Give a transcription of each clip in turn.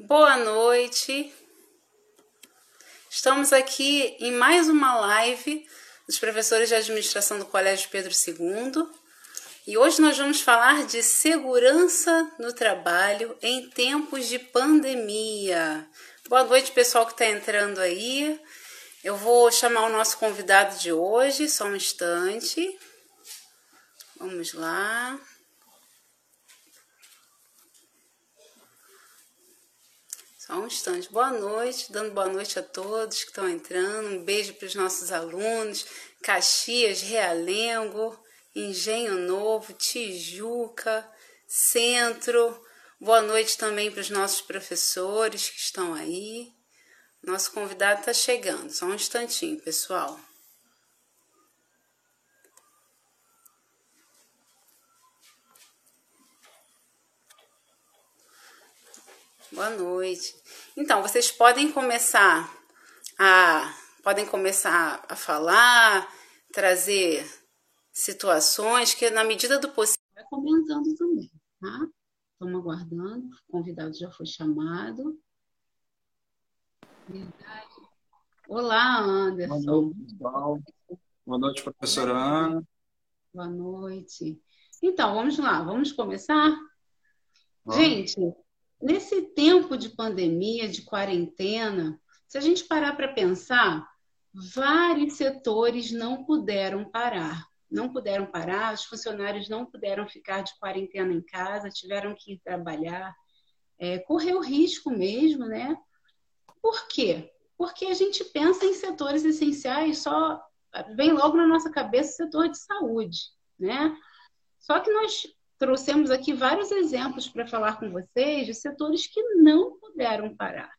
Boa noite. Estamos aqui em mais uma live dos professores de administração do Colégio Pedro II. E hoje nós vamos falar de segurança no trabalho em tempos de pandemia. Boa noite, pessoal que está entrando aí. Eu vou chamar o nosso convidado de hoje, só um instante. Vamos lá. Só um instante. Boa noite, dando boa noite a todos que estão entrando. Um beijo para os nossos alunos. Caxias, Realengo, Engenho Novo, Tijuca, Centro. Boa noite também para os nossos professores que estão aí. Nosso convidado está chegando. Só um instantinho, pessoal. Boa noite. Então, vocês podem começar a podem começar a falar, trazer situações que na medida do possível vai comentando também, tá? Estamos aguardando, o convidado já foi chamado. Verdade. Olá, Anderson. Boa noite, pessoal. Boa noite, professora Ana. Boa noite. Então, vamos lá, vamos começar? Vamos. Gente, Nesse tempo de pandemia, de quarentena, se a gente parar para pensar, vários setores não puderam parar. Não puderam parar, os funcionários não puderam ficar de quarentena em casa, tiveram que ir trabalhar, é, correu risco mesmo, né? Por quê? Porque a gente pensa em setores essenciais, só vem logo na nossa cabeça o setor de saúde, né? Só que nós trouxemos aqui vários exemplos para falar com vocês de setores que não puderam parar.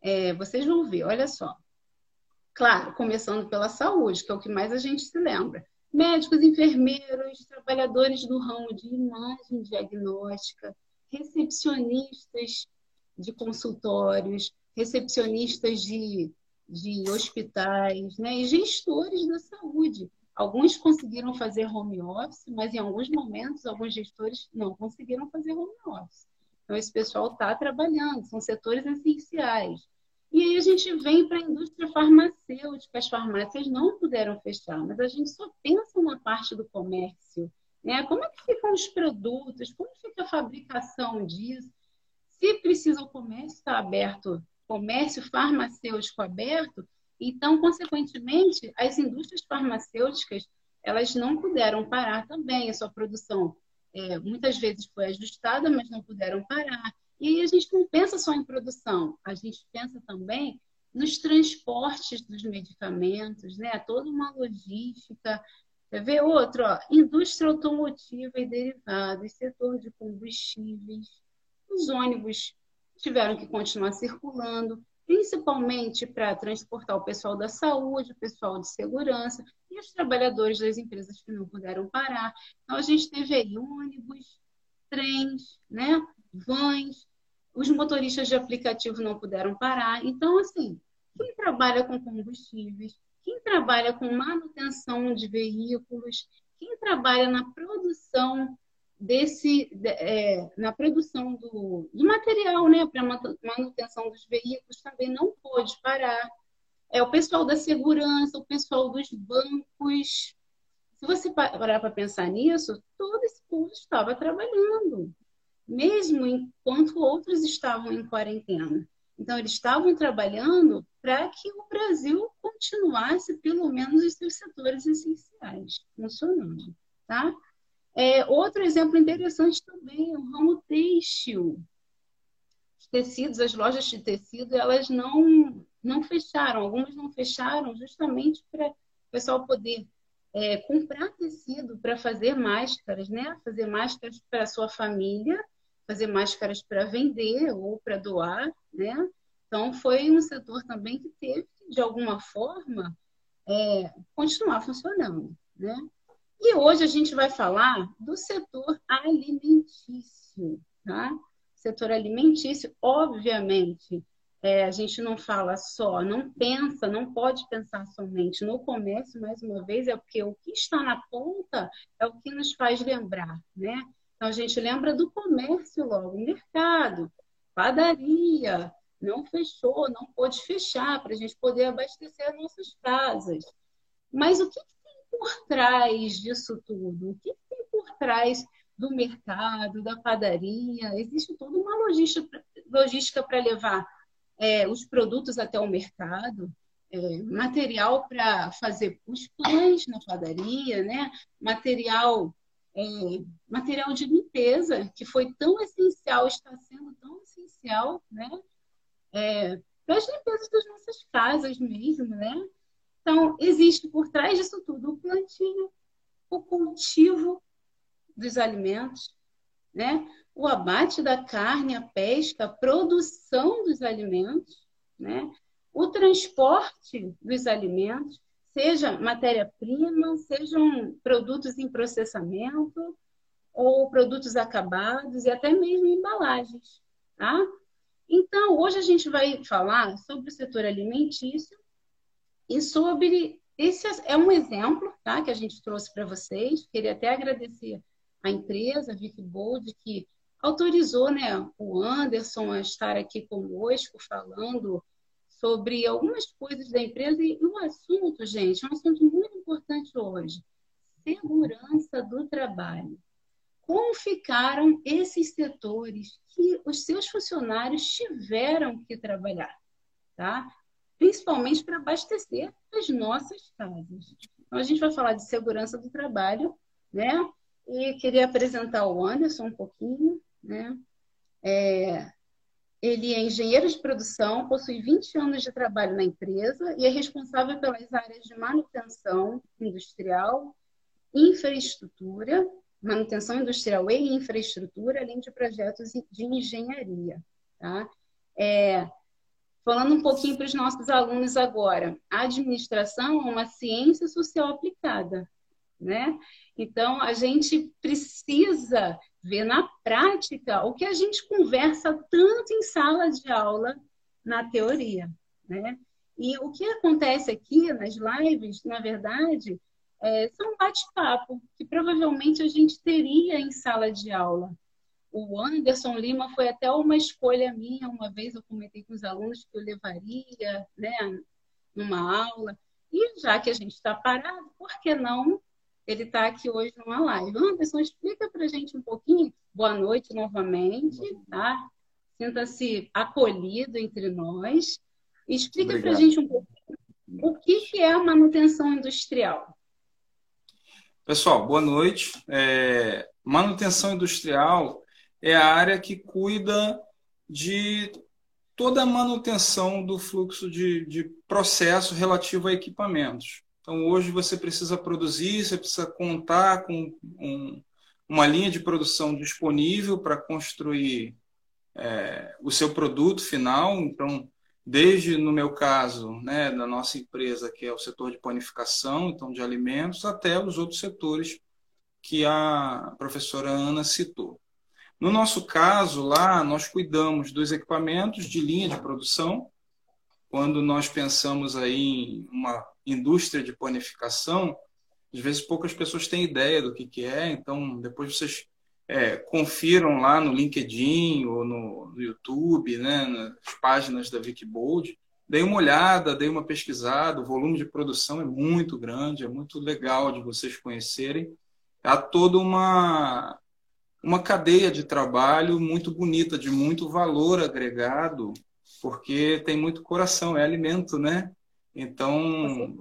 É, vocês vão ver, olha só. Claro, começando pela saúde, que é o que mais a gente se lembra. Médicos, enfermeiros, trabalhadores do ramo de imagem diagnóstica, recepcionistas de consultórios, recepcionistas de, de hospitais, né? e gestores da saúde Alguns conseguiram fazer home office, mas em alguns momentos, alguns gestores não conseguiram fazer home office. Então, esse pessoal está trabalhando, são setores essenciais. E aí a gente vem para a indústria farmacêutica, as farmácias não puderam fechar, mas a gente só pensa na parte do comércio. Né? Como é que ficam os produtos? Como fica a fabricação disso? Se precisa o comércio estar aberto, comércio farmacêutico aberto, então, consequentemente, as indústrias farmacêuticas elas não puderam parar também a sua produção. É, muitas vezes foi ajustada, mas não puderam parar. E aí a gente não pensa só em produção, a gente pensa também nos transportes dos medicamentos, né? Toda uma logística. Quer ver outro? Ó, indústria automotiva e derivados, setor de combustíveis. Os ônibus tiveram que continuar circulando principalmente para transportar o pessoal da saúde, o pessoal de segurança e os trabalhadores das empresas que não puderam parar. Então, a gente teve aí ônibus, trens, né, vans, os motoristas de aplicativo não puderam parar. Então, assim, quem trabalha com combustíveis, quem trabalha com manutenção de veículos, quem trabalha na produção desse é, na produção do, do material, né, para manutenção dos veículos também não pôde parar. É o pessoal da segurança, o pessoal dos bancos. Se você parar para pensar nisso, todo esse povo estava trabalhando, mesmo enquanto outros estavam em quarentena. Então, eles estavam trabalhando para que o Brasil continuasse, pelo menos, os seus setores essenciais funcionando, tá? É, outro exemplo interessante também é o ramo têxtil. Os tecidos, as lojas de tecido, elas não, não fecharam. Algumas não fecharam justamente para o pessoal poder é, comprar tecido para fazer máscaras, né? Fazer máscaras para sua família, fazer máscaras para vender ou para doar, né? Então, foi um setor também que teve, de alguma forma, é, continuar funcionando, né? E hoje a gente vai falar do setor alimentício, tá? Setor alimentício, obviamente, é, a gente não fala só, não pensa, não pode pensar somente no comércio, mais uma vez, é porque o que está na ponta é o que nos faz lembrar, né? Então a gente lembra do comércio logo, mercado. Padaria não fechou, não pôde fechar para a gente poder abastecer as nossas casas. Mas o que, por trás disso tudo? O que, tem por trás do mercado, da padaria? Existe toda uma logística para levar é, os produtos até o mercado, é, material para fazer os pães na padaria, né? material é, material de limpeza, que foi tão essencial, está sendo tão essencial, né? É, para as limpezas das nossas casas mesmo, né? Então, existe por trás disso tudo o plantio, o cultivo dos alimentos, né? o abate da carne, a pesca, a produção dos alimentos, né? o transporte dos alimentos, seja matéria-prima, sejam produtos em processamento ou produtos acabados e até mesmo embalagens, tá? Então, hoje a gente vai falar sobre o setor alimentício e sobre esse é um exemplo, tá, que a gente trouxe para vocês. Queria até agradecer a empresa Vic Bold que autorizou, né, o Anderson a estar aqui conosco falando sobre algumas coisas da empresa e o assunto, gente, é um assunto muito importante hoje: segurança do trabalho. Como ficaram esses setores que os seus funcionários tiveram que trabalhar, tá? Principalmente para abastecer as nossas casas. Então, a gente vai falar de segurança do trabalho, né? E queria apresentar o Anderson um pouquinho, né? É, ele é engenheiro de produção, possui 20 anos de trabalho na empresa e é responsável pelas áreas de manutenção industrial, infraestrutura, manutenção industrial e infraestrutura, além de projetos de engenharia. Tá? É, falando um pouquinho para os nossos alunos agora, a administração é uma ciência social aplicada. Né? Então, a gente precisa ver na prática o que a gente conversa tanto em sala de aula na teoria, né? E o que acontece aqui nas lives, na verdade, é, são bate-papo que provavelmente a gente teria em sala de aula. O Anderson Lima foi até uma escolha minha, uma vez eu comentei com os alunos que eu levaria, né, numa aula. E já que a gente está parado, por que não ele está aqui hoje numa live. Anderson, explica para a gente um pouquinho. Boa noite novamente, tá? Sinta-se acolhido entre nós. Explica para a gente um pouquinho o que, é a manutenção industrial. Pessoal, boa noite. É, manutenção industrial é a área que cuida de toda a manutenção do fluxo de, de processo relativo a equipamentos. Então, hoje você precisa produzir, você precisa contar com um, uma linha de produção disponível para construir é, o seu produto final. Então, desde no meu caso, né, da nossa empresa, que é o setor de panificação, então de alimentos, até os outros setores que a professora Ana citou. No nosso caso, lá, nós cuidamos dos equipamentos de linha de produção. Quando nós pensamos aí em uma indústria de panificação, às vezes poucas pessoas têm ideia do que, que é, então depois vocês é, confiram lá no LinkedIn ou no, no, YouTube, né, nas páginas da Wikibold, dei uma olhada, dei uma pesquisada, o volume de produção é muito grande, é muito legal de vocês conhecerem. Há toda uma, uma cadeia de trabalho muito bonita, de muito valor agregado, porque tem muito coração, é alimento, né? Então,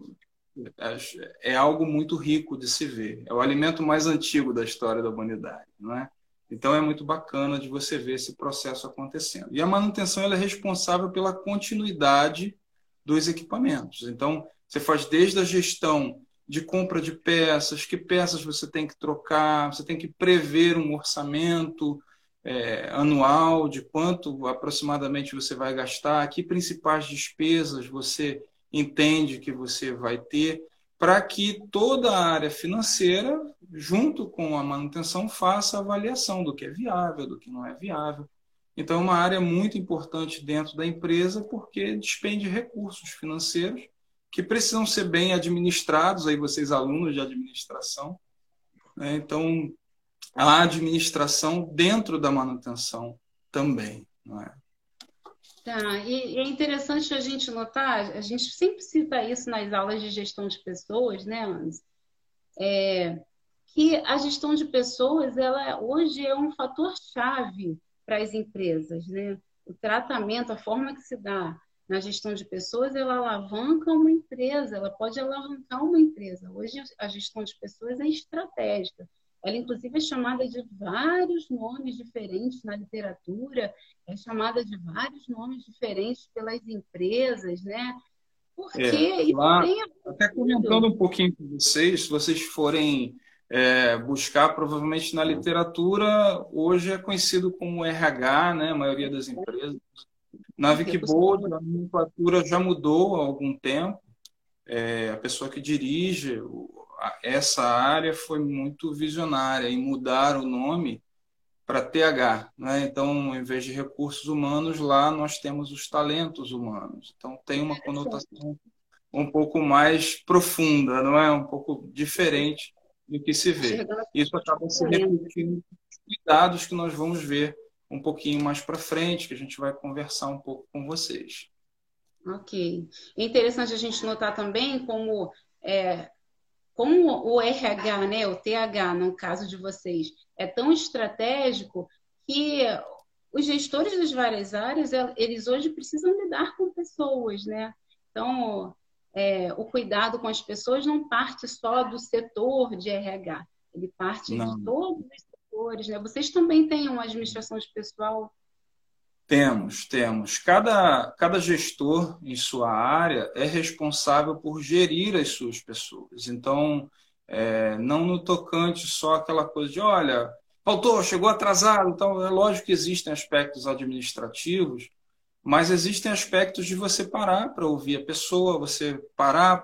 é algo muito rico de se ver. É o alimento mais antigo da história da humanidade, não é? Então é muito bacana de você ver esse processo acontecendo. E a manutenção é responsável pela continuidade dos equipamentos. Então você faz desde a gestão de compra de peças, que peças você tem que trocar, você tem que prever um orçamento é, anual de quanto aproximadamente você vai gastar, que principais despesas você entende que você vai ter, para que toda a área financeira, junto com a manutenção, faça a avaliação do que é viável, do que não é viável. Então, é uma área muito importante dentro da empresa, porque despende recursos financeiros que precisam ser bem administrados, aí vocês alunos de administração. Né? Então, a administração dentro da manutenção também. Não é? Tá, e é interessante a gente notar, a gente sempre cita isso nas aulas de gestão de pessoas, né, Anz? É, que a gestão de pessoas, ela hoje é um fator chave para as empresas, né? O tratamento, a forma que se dá na gestão de pessoas, ela alavanca uma empresa, ela pode alavancar uma empresa. Hoje a gestão de pessoas é estratégica. Ela, inclusive, é chamada de vários nomes diferentes na literatura, é chamada de vários nomes diferentes pelas empresas, né? Porque é, lá, Até comentando um pouquinho com vocês, se vocês forem é, buscar, provavelmente na literatura, hoje é conhecido como RH, né? A maioria das empresas. Na Wikibold, a nomenclatura já mudou há algum tempo. É, a pessoa que dirige essa área foi muito visionária em mudar o nome para TH. Né? Então, em vez de recursos humanos, lá nós temos os talentos humanos. Então, tem uma conotação um pouco mais profunda, não é? Um pouco diferente do que se vê. Isso acaba se repetindo nos cuidados que nós vamos ver um pouquinho mais para frente, que a gente vai conversar um pouco com vocês. Ok. É interessante a gente notar também como é, como o RH, né, o TH, no caso de vocês, é tão estratégico que os gestores das várias áreas, eles hoje precisam lidar com pessoas, né? Então, é, o cuidado com as pessoas não parte só do setor de RH, ele parte não. de todos os setores, né? Vocês também têm uma administração de pessoal temos, temos. Cada, cada gestor em sua área é responsável por gerir as suas pessoas. Então, é, não no tocante só aquela coisa de, olha, faltou, chegou atrasado. Então, é lógico que existem aspectos administrativos, mas existem aspectos de você parar para ouvir a pessoa, você parar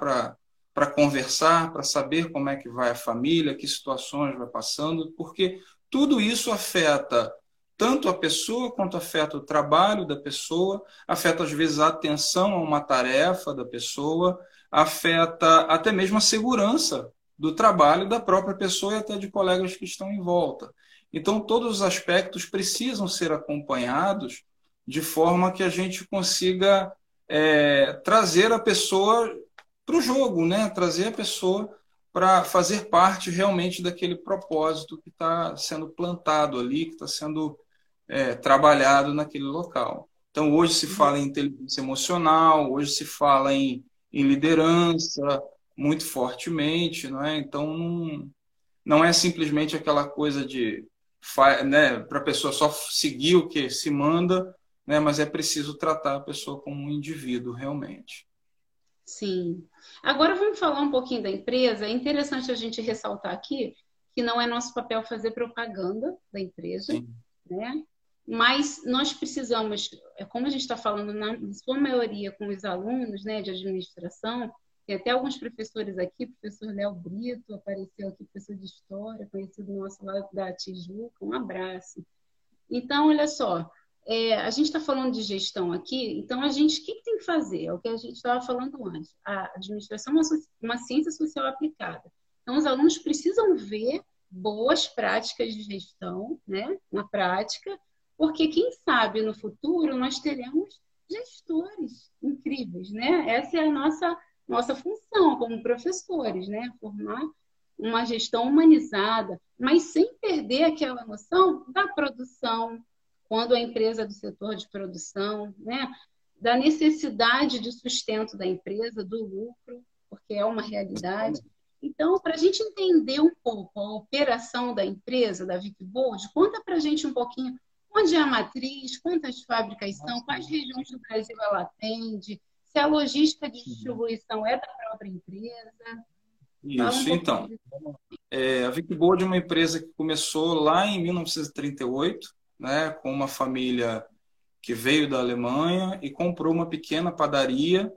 para conversar, para saber como é que vai a família, que situações vai passando, porque tudo isso afeta tanto a pessoa quanto afeta o trabalho da pessoa, afeta às vezes a atenção a uma tarefa da pessoa, afeta até mesmo a segurança do trabalho da própria pessoa e até de colegas que estão em volta. Então, todos os aspectos precisam ser acompanhados de forma que a gente consiga é, trazer a pessoa para o jogo, né? trazer a pessoa para fazer parte realmente daquele propósito que está sendo plantado ali, que está sendo é, trabalhado naquele local. Então, hoje se fala em inteligência emocional, hoje se fala em, em liderança muito fortemente, não é? Então, não, não é simplesmente aquela coisa de né, para a pessoa só seguir o que se manda, né, mas é preciso tratar a pessoa como um indivíduo realmente. Sim. Agora vamos falar um pouquinho da empresa. É interessante a gente ressaltar aqui que não é nosso papel fazer propaganda da empresa, Sim. né? Mas nós precisamos, é como a gente está falando na sua maioria com os alunos né, de administração, tem até alguns professores aqui, o professor Léo Brito apareceu aqui, professor de História, conhecido nosso lá da Tijuca, um abraço. Então, olha só, é, a gente está falando de gestão aqui, então a gente, o que, que tem que fazer? É o que a gente estava falando antes. A administração é uma, uma ciência social aplicada. Então, os alunos precisam ver boas práticas de gestão, né, na prática, porque quem sabe no futuro nós teremos gestores incríveis, né? Essa é a nossa nossa função como professores, né? Formar uma gestão humanizada, mas sem perder aquela noção da produção, quando a empresa é do setor de produção, né? Da necessidade de sustento da empresa, do lucro, porque é uma realidade. Então, para a gente entender um pouco a operação da empresa, da Vicbold, conta para a gente um pouquinho Onde é a matriz? Quantas fábricas são? Quais regiões do Brasil ela atende? Se a logística de distribuição é da própria empresa? Isso, um então. É, a Vicboard é uma empresa que começou lá em 1938, né, com uma família que veio da Alemanha e comprou uma pequena padaria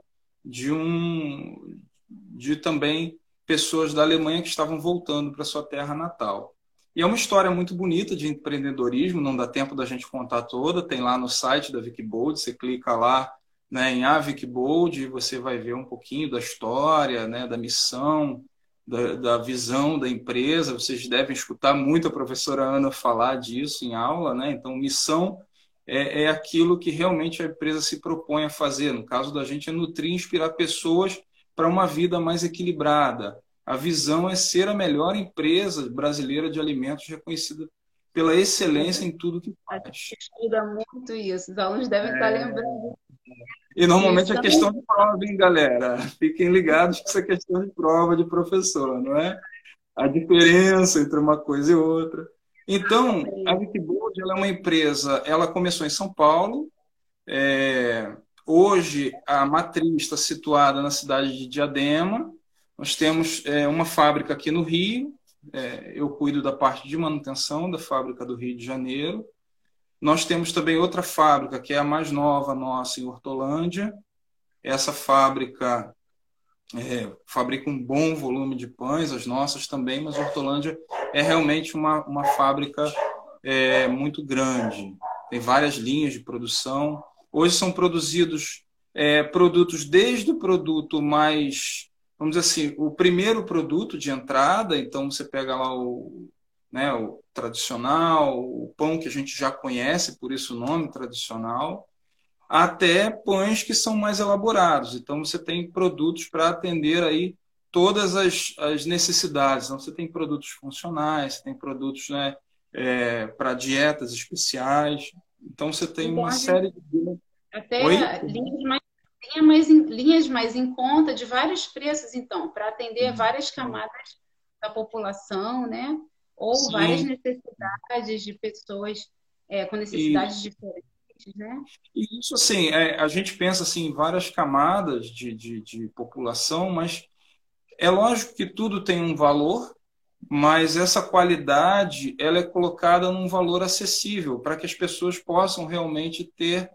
de um de também pessoas da Alemanha que estavam voltando para sua terra natal. E é uma história muito bonita de empreendedorismo, não dá tempo da gente contar toda, tem lá no site da Wikibold, você clica lá né, em A Wikibold e você vai ver um pouquinho da história, né, da missão, da, da, visão da empresa. Vocês devem escutar muito a professora Ana falar disso em aula, né? Então, missão é, é aquilo que realmente a empresa se propõe a fazer. No caso da gente, é nutrir e inspirar pessoas para uma vida mais equilibrada. A visão é ser a melhor empresa brasileira de alimentos reconhecida pela excelência em tudo que faz. A gente estuda muito isso, os alunos devem é... estar lembrando. E normalmente é questão de prova, hein, galera? Fiquem ligados que isso é questão de prova de professor, não é? A diferença entre uma coisa e outra. Então, a Wikibold é uma empresa, ela começou em São Paulo, é, hoje a matriz está situada na cidade de Diadema, nós temos é, uma fábrica aqui no Rio, é, eu cuido da parte de manutenção da fábrica do Rio de Janeiro. Nós temos também outra fábrica, que é a mais nova nossa, em Hortolândia. Essa fábrica é, fabrica um bom volume de pães, as nossas também, mas Hortolândia é realmente uma, uma fábrica é, muito grande. Tem várias linhas de produção. Hoje são produzidos é, produtos desde o produto mais vamos dizer assim, o primeiro produto de entrada, então você pega lá o, né, o tradicional, o pão que a gente já conhece, por isso o nome tradicional, até pães que são mais elaborados. Então você tem produtos para atender aí todas as, as necessidades. Então você tem produtos funcionais, você tem produtos né, é, para dietas especiais. Então você tem uma série de. Até Oi? linhas mais linha mais em, linhas mais em conta de vários preços, então, para atender uhum. várias camadas da população, né? Ou Sim. várias necessidades de pessoas é, com necessidades e, diferentes, né? E isso, assim, é, a gente pensa assim, em várias camadas de, de, de população, mas é lógico que tudo tem um valor, mas essa qualidade ela é colocada num valor acessível para que as pessoas possam realmente ter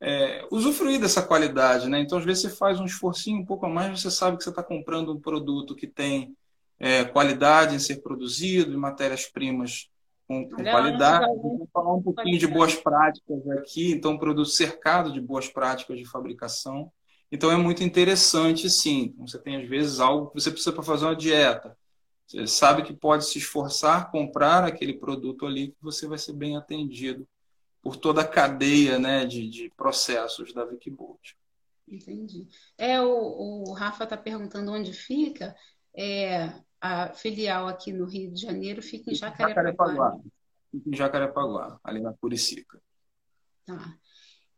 é, usufruir dessa qualidade, né? Então, às vezes, você faz um esforcinho um pouco a mais, você sabe que você está comprando um produto que tem é, qualidade em ser produzido, matérias-primas com, com qualidade. Vou falar um pouquinho de boas práticas aqui, então, produto cercado de boas práticas de fabricação. Então, é muito interessante, sim. Você tem, às vezes, algo que você precisa para fazer uma dieta. Você sabe que pode se esforçar, comprar aquele produto ali, que você vai ser bem atendido por toda a cadeia né, de, de processos da Wikibolt. Entendi. É, o, o Rafa está perguntando onde fica. É, a filial aqui no Rio de Janeiro fica em Jacarepaguá. Jacarepaguá. Fica em Jacarepaguá, ali na Curicica. Tá.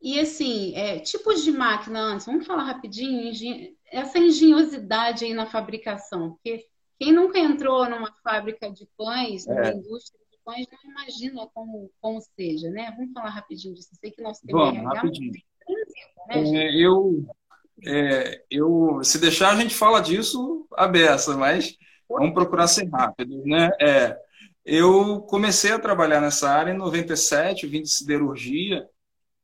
E assim, é, tipos de máquina antes, vamos falar rapidinho, engen... essa engenhosidade aí na fabricação, porque quem nunca entrou numa fábrica de pães, é. numa indústria mas não imagina como, como seja, né? Vamos falar rapidinho disso. Sei que nós temos Vamos, rapidinho. Né, é, eu, é, eu, se deixar, a gente fala disso a beça, mas vamos procurar ser rápido, né? É, eu comecei a trabalhar nessa área em 97, vim de siderurgia,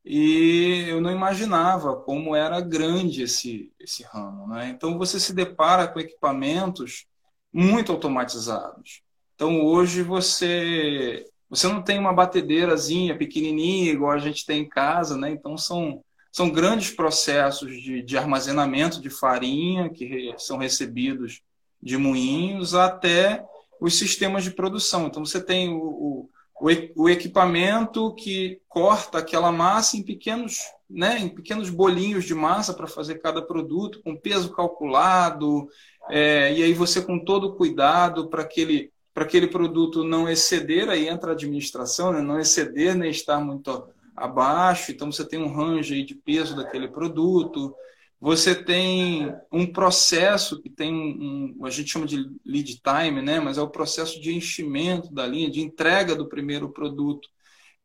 e eu não imaginava como era grande esse, esse ramo. Né? Então, você se depara com equipamentos muito automatizados. Então hoje você você não tem uma batedeirazinha pequenininha igual a gente tem em casa, né? Então são são grandes processos de, de armazenamento de farinha que re, são recebidos de moinhos até os sistemas de produção. Então você tem o, o, o equipamento que corta aquela massa em pequenos, né, em pequenos bolinhos de massa para fazer cada produto, com peso calculado, é, e aí você com todo o cuidado para aquele para aquele produto não exceder, aí entra a administração, né? não exceder nem estar muito abaixo, então você tem um range de peso daquele produto, você tem um processo que tem um, a gente chama de lead time, né? mas é o processo de enchimento da linha, de entrega do primeiro produto,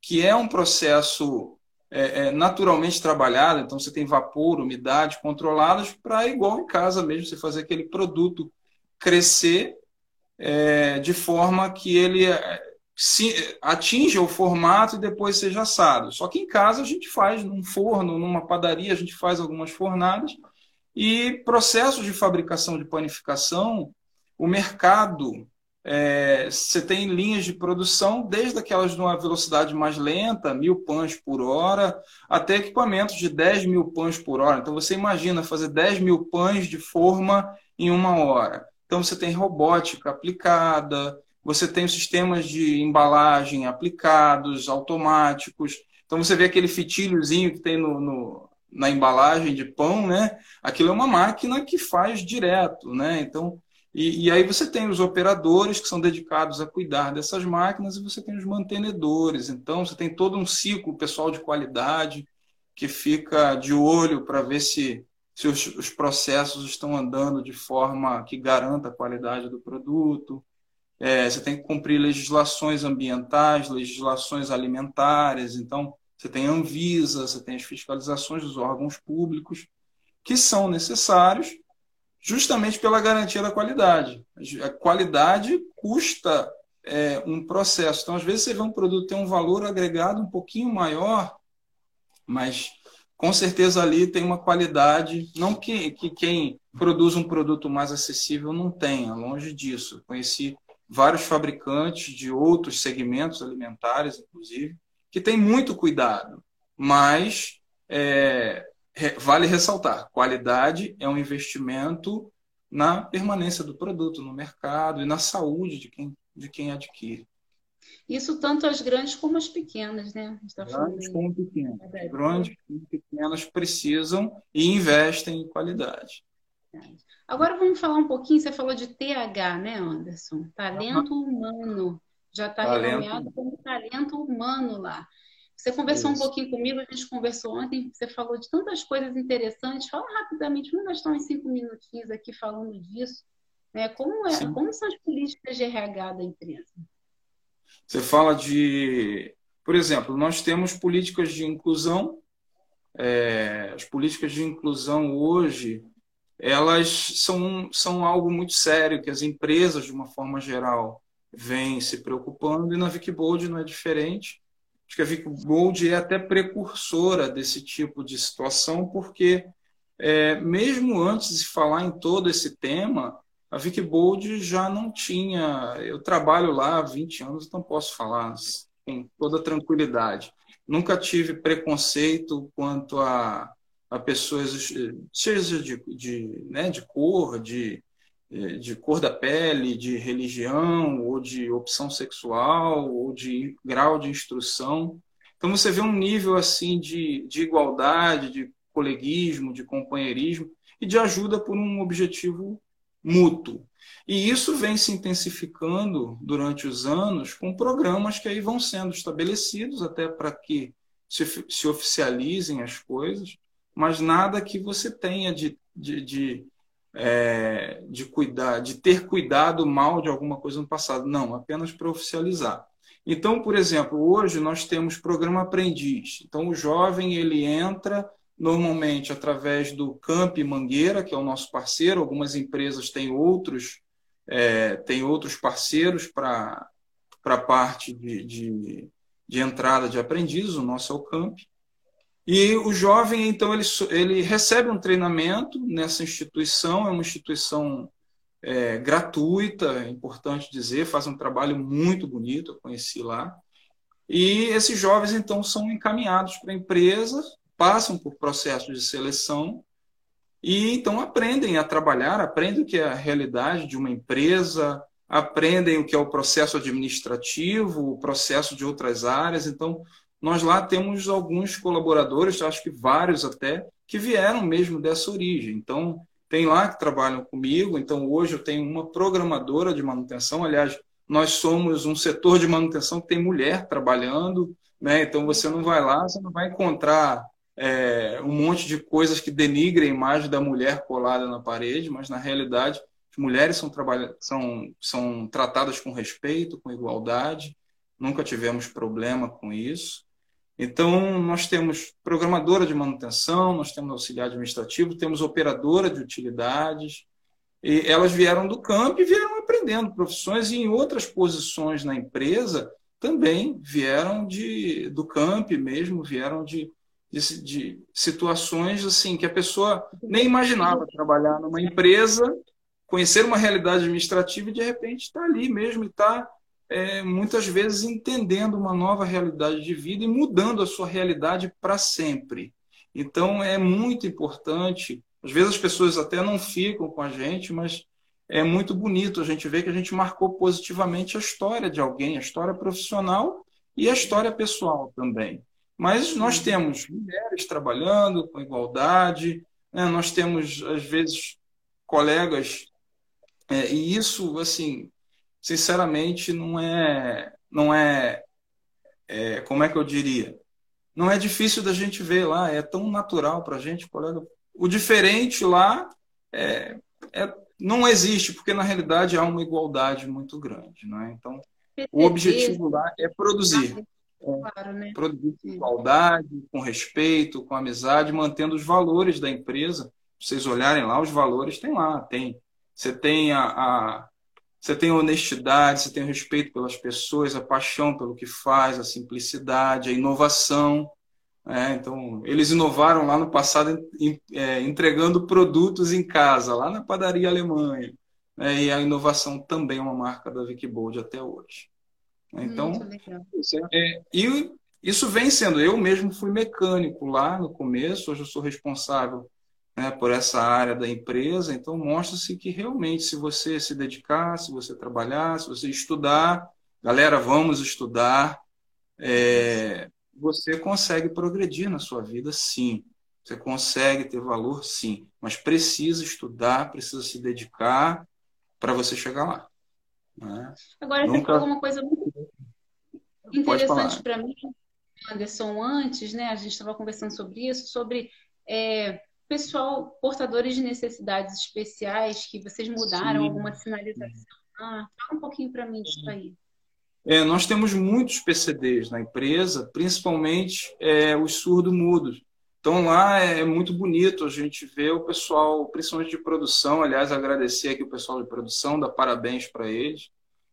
que é um processo é, é, naturalmente trabalhado, então você tem vapor, umidade controladas para igual em casa mesmo, você fazer aquele produto crescer é, de forma que ele é, se, atinja o formato e depois seja assado. Só que em casa a gente faz num forno, numa padaria, a gente faz algumas fornadas e processos de fabricação de panificação, o mercado, é, você tem linhas de produção, desde aquelas de uma velocidade mais lenta, mil pães por hora, até equipamentos de 10 mil pães por hora. Então você imagina fazer 10 mil pães de forma em uma hora. Então, você tem robótica aplicada, você tem sistemas de embalagem aplicados, automáticos, Então você vê aquele fitilhozinho que tem no, no, na embalagem de pão, né? Aquilo é uma máquina que faz direto, né? Então, e, e, aí você tem os operadores que são dedicados a cuidar dessas máquinas e você tem os mantenedores. Então você tem todo um ciclo pessoal de qualidade que fica de olho para ver se, se os, os processos estão andando de forma que garanta a qualidade do produto. É, você tem que cumprir legislações ambientais, legislações alimentares. Então, você tem a Anvisa, você tem as fiscalizações dos órgãos públicos, que são necessários justamente pela garantia da qualidade. A qualidade custa é, um processo. Então, às vezes, você vê um produto tem um valor agregado um pouquinho maior, mas com certeza ali tem uma qualidade, não que, que quem produz um produto mais acessível não tenha, longe disso. conheci vários fabricantes de outros segmentos alimentares, inclusive, que têm muito cuidado, mas é, vale ressaltar: qualidade é um investimento na permanência do produto no mercado e na saúde de quem, de quem adquire. Isso tanto as grandes como as pequenas, né? Tá grandes como pequenas. É grandes e pequenas precisam e investem em qualidade. Agora vamos falar um pouquinho, você falou de TH, né, Anderson? Talento uhum. humano. Já está renomeado como talento humano lá. Você conversou Isso. um pouquinho comigo, a gente conversou ontem, você falou de tantas coisas interessantes. Fala rapidamente, vamos gastar uns cinco minutinhos aqui falando disso. Né? Como, é, como são as políticas de RH da empresa? Você fala de, por exemplo, nós temos políticas de inclusão. É, as políticas de inclusão hoje, elas são, são algo muito sério que as empresas, de uma forma geral, vêm se preocupando e na Vicbold não é diferente. Acho que a Vicbold é até precursora desse tipo de situação, porque é, mesmo antes de falar em todo esse tema, a Vicbold já não tinha. Eu trabalho lá há 20 anos, então posso falar em toda tranquilidade. Nunca tive preconceito quanto a, a pessoas, seja de, de, né, de cor, de, de cor da pele, de religião, ou de opção sexual, ou de grau de instrução. Então você vê um nível assim de, de igualdade, de coleguismo, de companheirismo e de ajuda por um objetivo mútuo. E isso vem se intensificando durante os anos com programas que aí vão sendo estabelecidos até para que se, se, oficializem as coisas, mas nada que você tenha de, de, de, é, de cuidar, de ter cuidado mal de alguma coisa no passado. Não, apenas para oficializar. Então, por exemplo, hoje nós temos programa aprendiz. Então, o jovem ele entra normalmente através do Camp Mangueira, que é o nosso parceiro. Algumas empresas têm outros, é, têm outros parceiros para a parte de, de, de, entrada de aprendizes, o nosso é o Camp. E o jovem, então, ele, ele recebe um treinamento nessa instituição, é uma instituição é, gratuita, é importante dizer, faz um trabalho muito bonito, eu conheci lá. E esses jovens, então, são encaminhados para a empresa passam por processos de seleção e então aprendem a trabalhar, aprendem o que é a realidade de uma empresa, aprendem o que é o processo administrativo, o processo de outras áreas. Então, nós lá temos alguns colaboradores, acho que vários até, que vieram mesmo dessa origem. Então, tem lá que trabalham comigo. Então, hoje eu tenho uma programadora de manutenção. Aliás, nós somos um setor de manutenção que tem mulher trabalhando. Né? Então, você não vai lá, você não vai encontrar é, um monte de coisas que denigrem a imagem da mulher colada na parede, mas na realidade as mulheres são, são, são tratadas com respeito, com igualdade, nunca tivemos problema com isso. Então, nós temos programadora de manutenção, nós temos auxiliar administrativo, temos operadora de utilidades, e elas vieram do campo e vieram aprendendo profissões, e em outras posições na empresa também vieram de, do campo mesmo, vieram de, de, de, situações assim que a pessoa nem imaginava trabalhar numa empresa, conhecer uma realidade administrativa e de repente está ali mesmo e está é, muitas vezes entendendo uma nova realidade de vida e mudando a sua realidade para sempre. Então é muito importante. Às vezes as pessoas até não ficam com a gente, mas é muito bonito a gente ver que a gente marcou positivamente a história de alguém, a história profissional e a história pessoal também. Mas nós temos mulheres trabalhando com igualdade, né? nós temos, às vezes, colegas, é, e isso, assim, sinceramente, não é, não é, é, como é que eu diria? Não é difícil da gente ver lá, é tão natural para a gente, colega. O diferente lá é, é, não existe, porque na realidade há uma igualdade muito grande. Não é? Então, o objetivo lá é produzir. É, né? Produzir com igualdade, com respeito, com amizade, mantendo os valores da empresa. Se vocês olharem lá, os valores tem lá. Tem, você tem a, a você tem honestidade, você tem o respeito pelas pessoas, a paixão pelo que faz, a simplicidade, a inovação. Né? Então, eles inovaram lá no passado é, entregando produtos em casa, lá na padaria Alemanha. Né? E a inovação também é uma marca da Wikibold até hoje. Né? Então, é, e isso vem sendo. Eu mesmo fui mecânico lá no começo, hoje eu sou responsável né, por essa área da empresa. Então, mostra-se que realmente, se você se dedicar, se você trabalhar, se você estudar, galera, vamos estudar, é, você consegue progredir na sua vida, sim. Você consegue ter valor, sim. Mas precisa estudar, precisa se dedicar para você chegar lá. Né? Agora, Nunca... você falou uma coisa muito interessante para mim, Anderson, antes, né? A gente estava conversando sobre isso, sobre é, pessoal portadores de necessidades especiais que vocês mudaram Sim. alguma sinalização. Ah, fala um pouquinho para mim disso aí. É, nós temos muitos PCDs na empresa, principalmente é, os surdo-mudos. Então lá é muito bonito a gente ver o pessoal, principalmente de produção, aliás, agradecer aqui o pessoal de produção, dar parabéns para eles,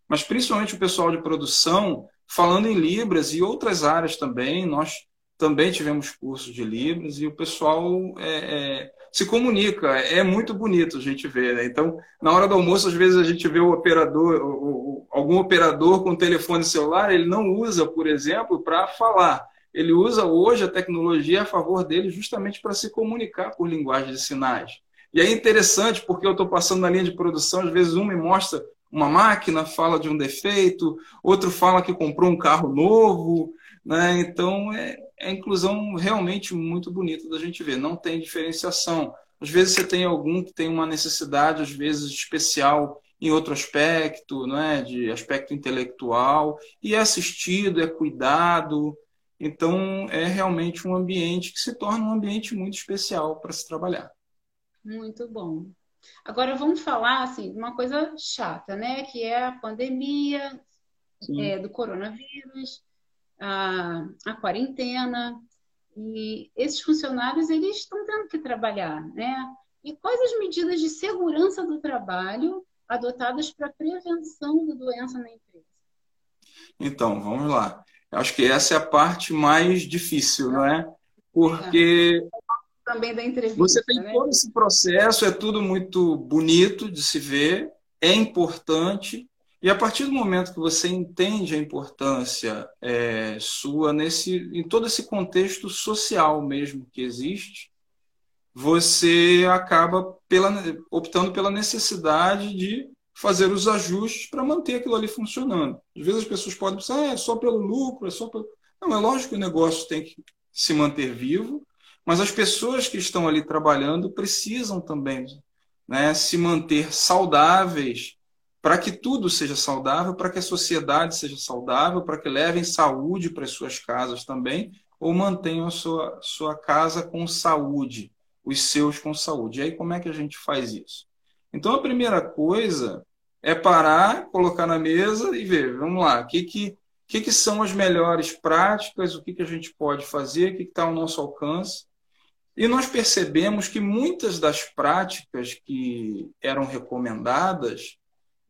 mas principalmente o pessoal de produção falando em Libras e outras áreas também. Nós também tivemos cursos de Libras e o pessoal é, é, se comunica. É muito bonito a gente ver. Né? Então, na hora do almoço, às vezes a gente vê o operador, o, o, algum operador com telefone celular, ele não usa, por exemplo, para falar. Ele usa hoje a tecnologia a favor dele justamente para se comunicar por linguagem de sinais. E é interessante porque eu estou passando na linha de produção, às vezes um me mostra uma máquina, fala de um defeito, outro fala que comprou um carro novo, né? Então é, é a inclusão realmente muito bonita da gente ver. Não tem diferenciação. Às vezes você tem algum que tem uma necessidade, às vezes, especial em outro aspecto, não é? de aspecto intelectual, e é assistido, é cuidado. Então, é realmente um ambiente que se torna um ambiente muito especial para se trabalhar. Muito bom. Agora vamos falar assim, de uma coisa chata, né? Que é a pandemia é, do coronavírus a, a quarentena. E esses funcionários eles estão tendo que trabalhar, né? E quais as medidas de segurança do trabalho adotadas para prevenção da doença na empresa? Então, vamos lá. Eu acho que essa é a parte mais difícil, não é? Porque também da entrevista. Você tem né? todo esse processo, é tudo muito bonito de se ver, é importante, e a partir do momento que você entende a importância é, sua nesse, em todo esse contexto social mesmo que existe, você acaba pela, optando pela necessidade de fazer os ajustes para manter aquilo ali funcionando. Às vezes as pessoas podem pensar, ah, é só pelo lucro, é só pelo... Não, é lógico que o negócio tem que se manter vivo, mas as pessoas que estão ali trabalhando precisam também né, se manter saudáveis para que tudo seja saudável, para que a sociedade seja saudável, para que levem saúde para as suas casas também, ou mantenham a sua, sua casa com saúde, os seus com saúde. E aí, como é que a gente faz isso? Então, a primeira coisa é parar, colocar na mesa e ver, vamos lá, o que, que, que, que são as melhores práticas, o que, que a gente pode fazer, o que está ao nosso alcance. E nós percebemos que muitas das práticas que eram recomendadas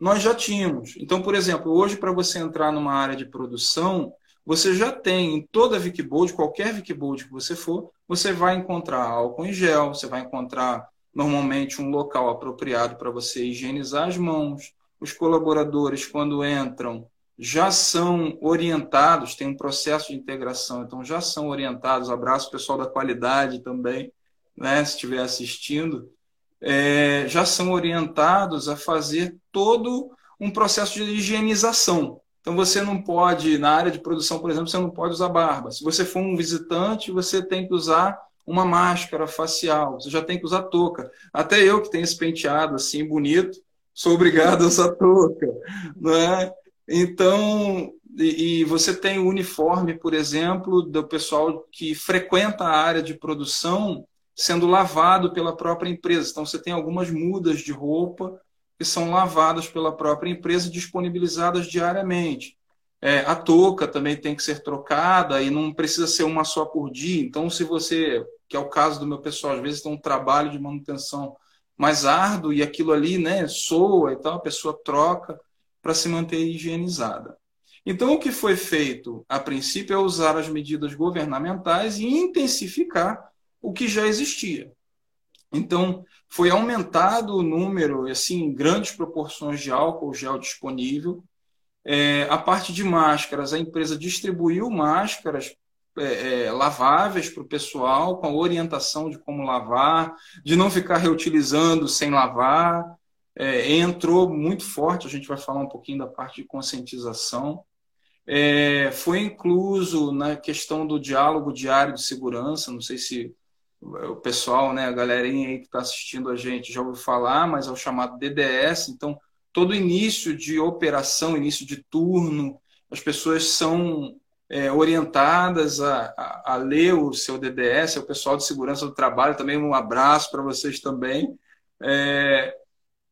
nós já tínhamos. Então, por exemplo, hoje, para você entrar numa área de produção, você já tem em toda a Wikibold, qualquer Wikibold que você for, você vai encontrar álcool em gel, você vai encontrar normalmente um local apropriado para você higienizar as mãos. Os colaboradores, quando entram, já são orientados, tem um processo de integração, então já são orientados. Abraço pessoal da qualidade também, né, se estiver assistindo é, já são orientados a fazer todo um processo de higienização. Então você não pode, na área de produção, por exemplo, você não pode usar barba. Se você for um visitante, você tem que usar uma máscara facial, você já tem que usar touca. Até eu que tenho esse penteado assim bonito, sou obrigado a usar touca, né? Então, e, você tem o uniforme, por exemplo, do pessoal que frequenta a área de produção sendo lavado pela própria empresa. Então, você tem algumas mudas de roupa que são lavadas pela própria empresa e disponibilizadas diariamente. É, a touca também tem que ser trocada e não precisa ser uma só por dia. Então, se você, que é o caso do meu pessoal, às vezes tem um trabalho de manutenção mais árduo e aquilo ali né, soa e tal, a pessoa troca para se manter higienizada. Então, o que foi feito, a princípio, é usar as medidas governamentais e intensificar o que já existia. Então, foi aumentado o número, assim, em grandes proporções de álcool gel disponível. É, a parte de máscaras, a empresa distribuiu máscaras é, é, laváveis para o pessoal, com a orientação de como lavar, de não ficar reutilizando sem lavar. É, entrou muito forte, a gente vai falar um pouquinho da parte de conscientização. É, foi incluso na questão do diálogo diário de segurança, não sei se o pessoal, né, a galerinha aí que está assistindo a gente já ouviu falar, mas é o chamado DDS. Então, todo início de operação, início de turno, as pessoas são é, orientadas a, a, a, ler o seu DDS, é o pessoal de segurança do trabalho, também um abraço para vocês também. É,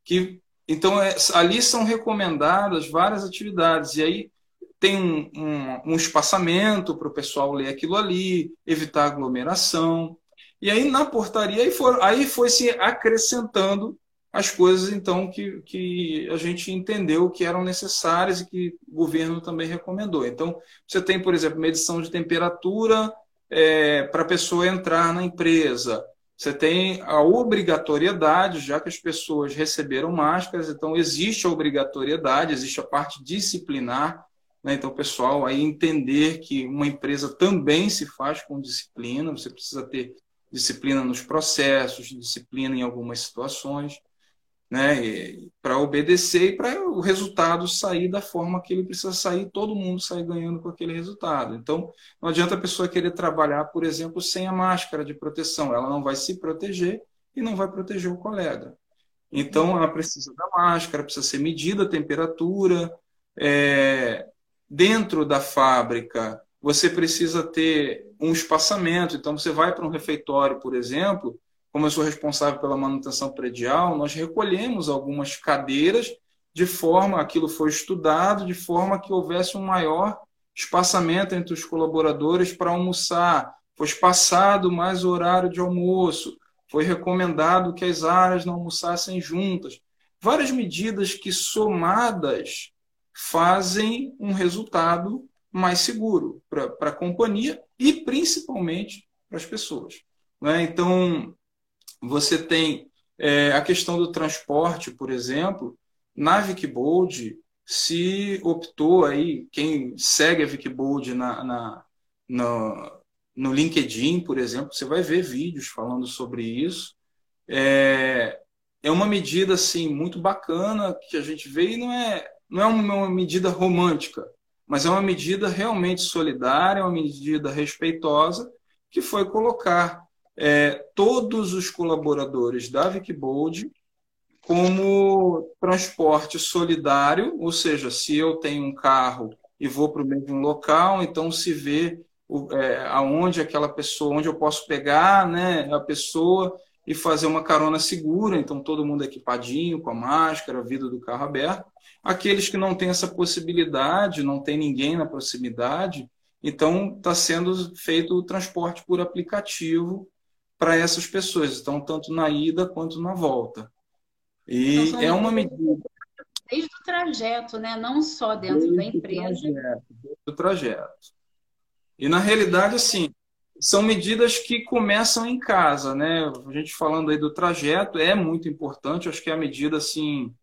que, então, é, ali são recomendadas várias atividades, e aí tem um, um, um espaçamento para o pessoal ler aquilo ali, evitar aglomeração. E aí na portaria aí, for, aí foi se acrescentando as coisas então que, que a gente entendeu que eram necessárias e que o governo também recomendou. Então você tem, por exemplo, medição de temperatura é, para a pessoa entrar na empresa. Você tem a obrigatoriedade, já que as pessoas receberam máscaras, então existe a obrigatoriedade, existe a parte disciplinar né? Então, pessoal, aí entender que uma empresa também se faz com disciplina, você precisa ter disciplina nos processos, disciplina em algumas situações, né? para obedecer e para o resultado sair da forma que ele precisa sair, todo mundo sair ganhando com aquele resultado. Então, não adianta a pessoa querer trabalhar, por exemplo, sem a máscara de proteção, ela não vai se proteger e não vai proteger o colega. Então, ela precisa da máscara, precisa ser medida a temperatura, é, dentro da fábrica, você precisa ter um espaçamento. Então, você vai para um refeitório, por exemplo, como eu sou responsável pela manutenção predial, nós recolhemos algumas cadeiras de forma, aquilo foi estudado, de forma que houvesse um maior espaçamento entre os colaboradores para almoçar. Foi espaçado mais o horário de almoço. Foi recomendado que as áreas não almoçassem juntas. Várias medidas que, somadas, fazem um resultado mais seguro para a companhia e principalmente para as pessoas. Né? Então, você tem é, a questão do transporte, por exemplo, na Vicbold, se optou aí, quem segue a Vicbold na, na, na, no LinkedIn, por exemplo, você vai ver vídeos falando sobre isso. É, é uma medida assim muito bacana que a gente vê e não é não é uma medida romântica, mas é uma medida realmente solidária, uma medida respeitosa, que foi colocar é, todos os colaboradores da Vicbold como transporte solidário, ou seja, se eu tenho um carro e vou para o mesmo local, então se vê o, é, aonde aquela pessoa, onde eu posso pegar né, a pessoa e fazer uma carona segura, então todo mundo equipadinho, com a máscara, vida do carro aberto. Aqueles que não têm essa possibilidade, não tem ninguém na proximidade, então está sendo feito o transporte por aplicativo para essas pessoas, então tanto na ida quanto na volta. E então, é uma medida. Desde o trajeto, né? não só dentro desde da empresa. Do trajeto, do trajeto. E na realidade, assim, são medidas que começam em casa, né? A gente falando aí do trajeto é muito importante, acho que é a medida assim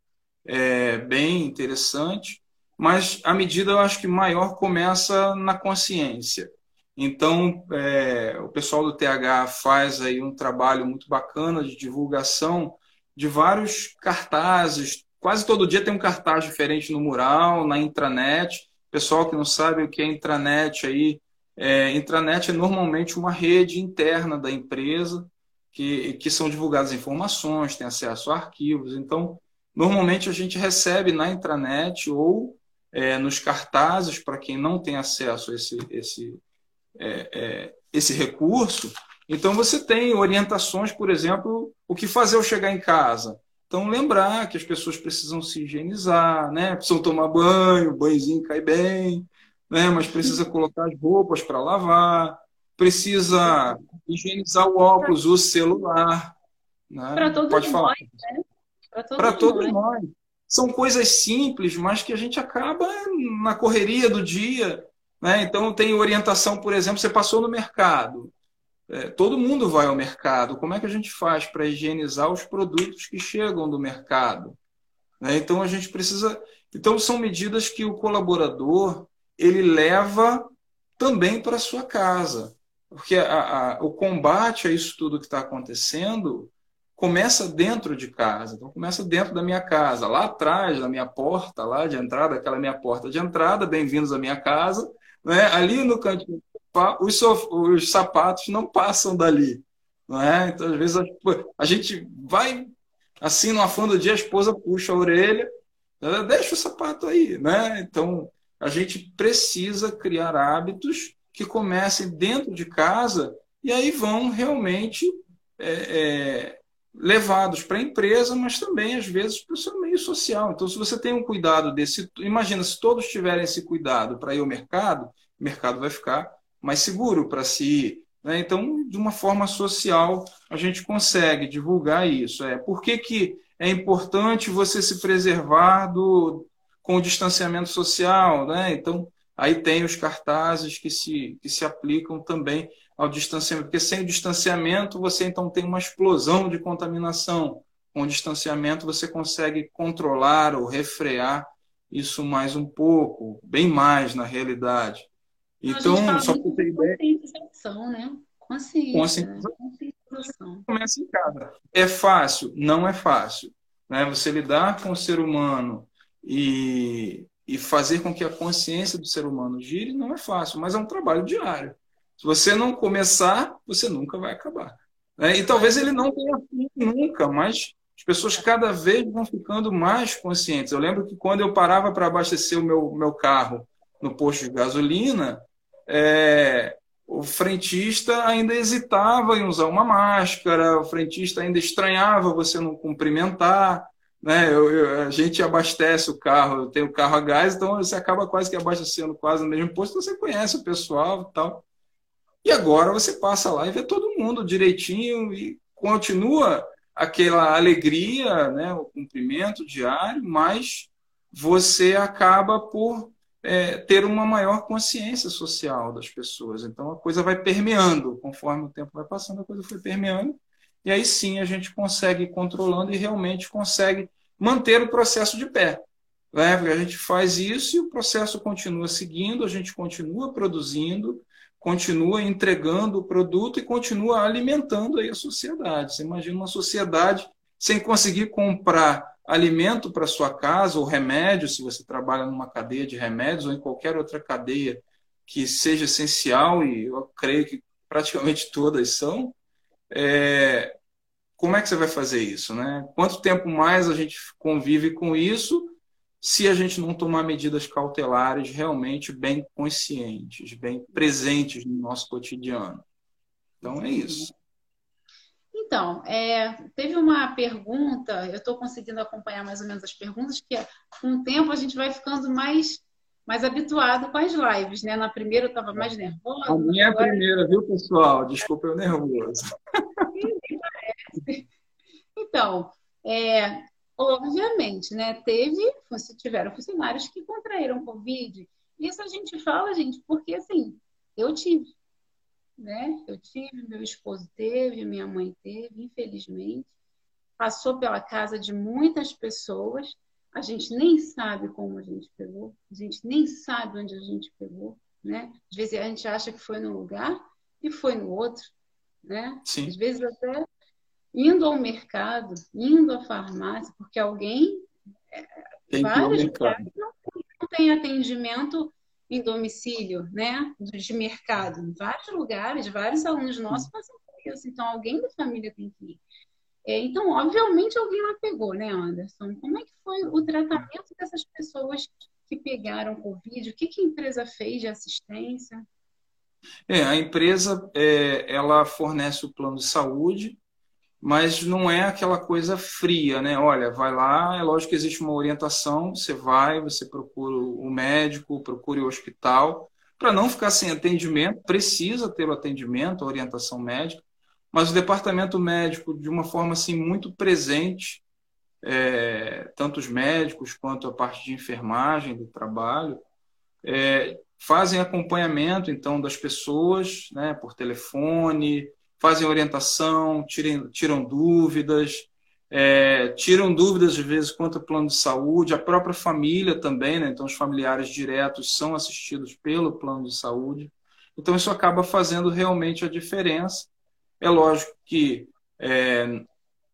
é, bem interessante, mas a medida eu acho que maior começa na consciência. Então, é, o pessoal do TH faz aí um trabalho muito bacana de divulgação de vários cartazes. Quase todo dia tem um cartaz diferente no mural, na intranet, Pessoal que não sabe o que é intranet aí, é, intranet é normalmente uma rede interna da empresa que, que são divulgadas informações, tem acesso a arquivos. Então, normalmente a gente recebe na intranet ou é, nos cartazes, para quem não tem acesso a esse, esse, é, é, esse recurso. Então, você tem orientações, por exemplo, o que fazer ao chegar em casa. Então, lembrar que as pessoas precisam se higienizar, né? precisam tomar banho, o banhozinho cai bem, né? mas precisa colocar as roupas para lavar, precisa higienizar o óculos, o celular. Né? Para todos Pode falar. nós, né? Para todos, todos, nós. São coisas simples, mas que a gente acaba na correria do dia. Né? Então, tem orientação, por exemplo, você passou no mercado. É, todo mundo vai ao mercado. Como é que a gente faz para higienizar os produtos que chegam do mercado? Né? Então, a gente precisa. Então, são medidas que o colaborador ele leva também para a sua casa. Porque a, a, o combate a isso tudo que está acontecendo começa dentro de casa. Então, começa dentro da minha casa, lá atrás da minha porta, lá de entrada, aquela minha porta de entrada, bem-vindos à minha casa. Né? Ali no cantinho, os, os sapatos não passam dali. Não é? Então, às vezes, a, a gente vai assim, no afã do dia, a esposa puxa a orelha, deixa o sapato aí. Né? Então, a gente precisa criar hábitos que comecem dentro de casa e aí vão realmente é, é, levados para a empresa, mas também, às vezes, para o seu meio social. Então, se você tem um cuidado desse. Imagina, se todos tiverem esse cuidado para ir ao mercado, o mercado vai ficar mais seguro para se ir. Né? Então, de uma forma social, a gente consegue divulgar isso. É, por que, que é importante você se preservar do, com o distanciamento social? Né? Então, aí tem os cartazes que se, que se aplicam também ao distanciamento, porque sem o distanciamento você então tem uma explosão de contaminação. Com o distanciamento você consegue controlar ou refrear isso mais um pouco, bem mais na realidade. Então, só para ter ideia. Conscientização, né? Consciência. Né? Conscientização. Começa em casa. É fácil? Não é fácil. Né? Você lidar com o ser humano e, e fazer com que a consciência do ser humano gire não é fácil, mas é um trabalho diário. Se você não começar, você nunca vai acabar. Né? E talvez ele não tenha fim nunca, mas as pessoas cada vez vão ficando mais conscientes. Eu lembro que quando eu parava para abastecer o meu, meu carro no posto de gasolina, é, o frentista ainda hesitava em usar uma máscara, o frentista ainda estranhava você não cumprimentar. Né? Eu, eu, a gente abastece o carro, tem o carro a gás, então você acaba quase que abastecendo quase no mesmo posto, você conhece o pessoal e tal. E agora você passa lá e vê todo mundo direitinho e continua aquela alegria, né, o cumprimento diário, mas você acaba por é, ter uma maior consciência social das pessoas. Então a coisa vai permeando, conforme o tempo vai passando, a coisa foi permeando, e aí sim a gente consegue ir controlando e realmente consegue manter o processo de pé. Né? A gente faz isso e o processo continua seguindo, a gente continua produzindo, continua entregando o produto e continua alimentando aí a sociedade. Você imagina uma sociedade sem conseguir comprar alimento para sua casa ou remédio, se você trabalha numa cadeia de remédios ou em qualquer outra cadeia que seja essencial, e eu creio que praticamente todas são, é, como é que você vai fazer isso? Né? Quanto tempo mais a gente convive com isso se a gente não tomar medidas cautelares realmente bem conscientes, bem presentes no nosso cotidiano. Então é isso. Então, é, teve uma pergunta, eu estou conseguindo acompanhar mais ou menos as perguntas, que com o tempo a gente vai ficando mais, mais habituado com as lives, né? Na primeira eu estava mais nervosa. A minha agora... primeira, viu, pessoal? Desculpa eu nervoso. Então, é, Obviamente, né? Teve, tiveram funcionários que contraíram Covid. Isso a gente fala, gente, porque assim, eu tive, né? Eu tive, meu esposo teve, minha mãe teve, infelizmente. Passou pela casa de muitas pessoas. A gente nem sabe como a gente pegou, a gente nem sabe onde a gente pegou, né? Às vezes a gente acha que foi num lugar e foi no outro, né? Sim. Às vezes até indo ao mercado, indo à farmácia, porque alguém, Tem vários lugares não, não tem atendimento em domicílio, né, de mercado, em vários lugares, vários alunos nossos passam por isso. Então, alguém da família tem que ir. É, então, obviamente, alguém lá pegou, né, Anderson? Como é que foi o tratamento dessas pessoas que pegaram Covid? O que, que a empresa fez de assistência? É, a empresa é, ela fornece o plano de saúde, mas não é aquela coisa fria, né? Olha, vai lá, é lógico que existe uma orientação, você vai, você procura o médico, procure o hospital, para não ficar sem atendimento, precisa ter o atendimento, a orientação médica, mas o departamento médico, de uma forma assim muito presente, é, tanto os médicos quanto a parte de enfermagem do trabalho, é, fazem acompanhamento então das pessoas, né, por telefone, fazem orientação, tiram, tiram dúvidas, é, tiram dúvidas às vezes quanto ao plano de saúde, a própria família também, né? então os familiares diretos são assistidos pelo plano de saúde. Então isso acaba fazendo realmente a diferença. É lógico que, é,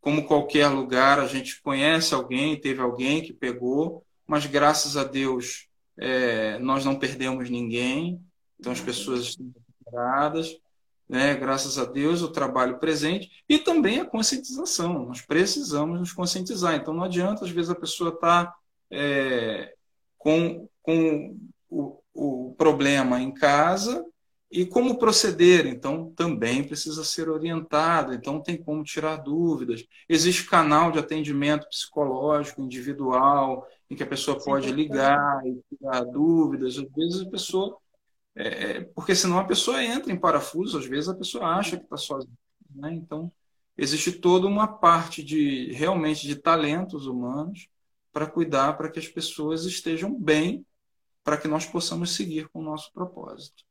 como qualquer lugar, a gente conhece alguém, teve alguém que pegou, mas graças a Deus é, nós não perdemos ninguém, então as pessoas estão preparadas né? graças a Deus, o trabalho presente e também a conscientização. Nós precisamos nos conscientizar. Então, não adianta, às vezes, a pessoa estar tá, é, com, com o, o problema em casa e como proceder, então também precisa ser orientado, então tem como tirar dúvidas. Existe canal de atendimento psicológico individual, em que a pessoa pode ligar e tirar dúvidas. Às vezes a pessoa é, é, porque senão a pessoa entra em parafuso, às vezes a pessoa acha que está sozinha. Né? Então, existe toda uma parte de realmente de talentos humanos para cuidar para que as pessoas estejam bem, para que nós possamos seguir com o nosso propósito.